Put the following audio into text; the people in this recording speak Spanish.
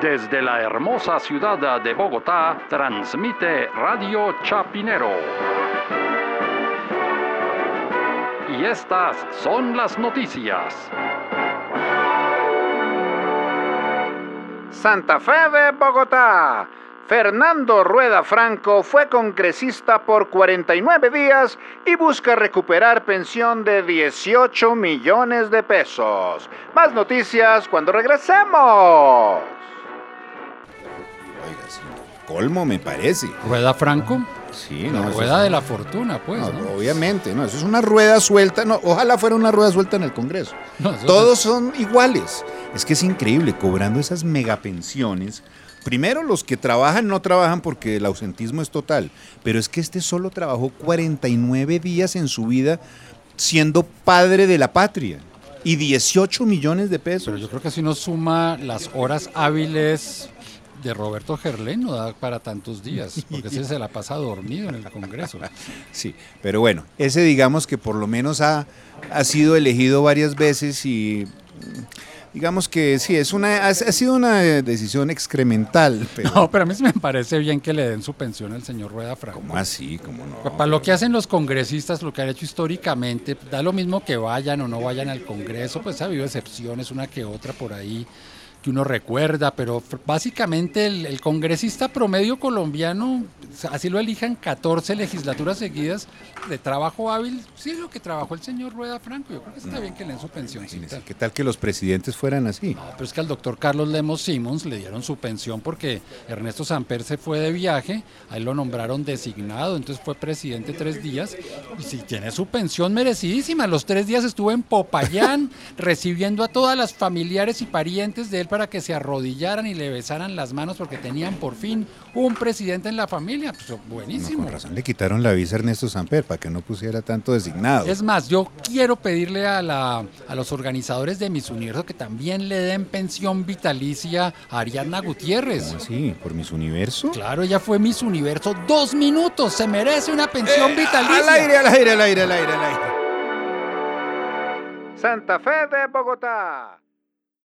Desde la hermosa ciudad de Bogotá, transmite Radio Chapinero. Y estas son las noticias. Santa Fe de Bogotá. Fernando Rueda Franco fue congresista por 49 días y busca recuperar pensión de 18 millones de pesos. Más noticias cuando regresemos. Colmo me parece. ¿Rueda Franco? Sí, La no, rueda es- de la fortuna, pues. no, ¿no? obviamente, no, eso es una rueda suelta, no, ojalá fuera una rueda suelta en el Congreso. No, eso Todos son iguales. Es que es increíble, cobrando esas megapensiones. Primero, los que trabajan no trabajan porque el ausentismo es total, pero es que este solo trabajó 49 días en su vida siendo padre de la patria y 18 millones de pesos. Pero yo creo que si uno suma las horas hábiles de Roberto Gerlén, no da para tantos días, porque ese se la pasa dormido en el Congreso. Sí, pero bueno, ese digamos que por lo menos ha, ha sido elegido varias veces y digamos que sí, es una, ha, sido una decisión excremental. Pero, No, pero a mí sí me parece bien que le den su pensión al señor Rueda Franco. ¿Cómo así? ¿Cómo no? Para lo que hacen los congresistas, lo que han hecho históricamente, da lo mismo que vayan o no vayan al Congreso, pues ha habido excepciones, una que otra por ahí que uno recuerda, pero básicamente el, el congresista promedio colombiano, así lo elijan 14 legislaturas seguidas de trabajo hábil, sí es lo que trabajó el señor Rueda Franco, yo creo que está bien que le den su. Imagínese, ¿Qué tal que los presidentes fueran así? No, pero es que al doctor Carlos Lemos Simons le dieron su pensión porque Ernesto Samper se fue de viaje, ahí lo nombraron designado, entonces fue presidente tres días y si tiene su pensión merecidísima, los tres días estuvo en Popayán recibiendo a todas las familiares y parientes de él para que se arrodillaran y le besaran las manos porque tenían por fin un presidente en la familia, pues No, buenísimo. con razón le quitaron la visa a Ernesto Samper para que no pusiera tanto designado. Es más, yo quiero pedirle a, la, a los organizadores de Miss Universo que también le den pensión vitalicia a Ariadna Gutiérrez. ¿Cómo así? ¿Por mis universo? Claro, ella fue Miss Universo dos minutos, se merece una pensión vitalicia. Al aire, al aire, al aire, al aire, al aire. Santa Fe de Bogotá.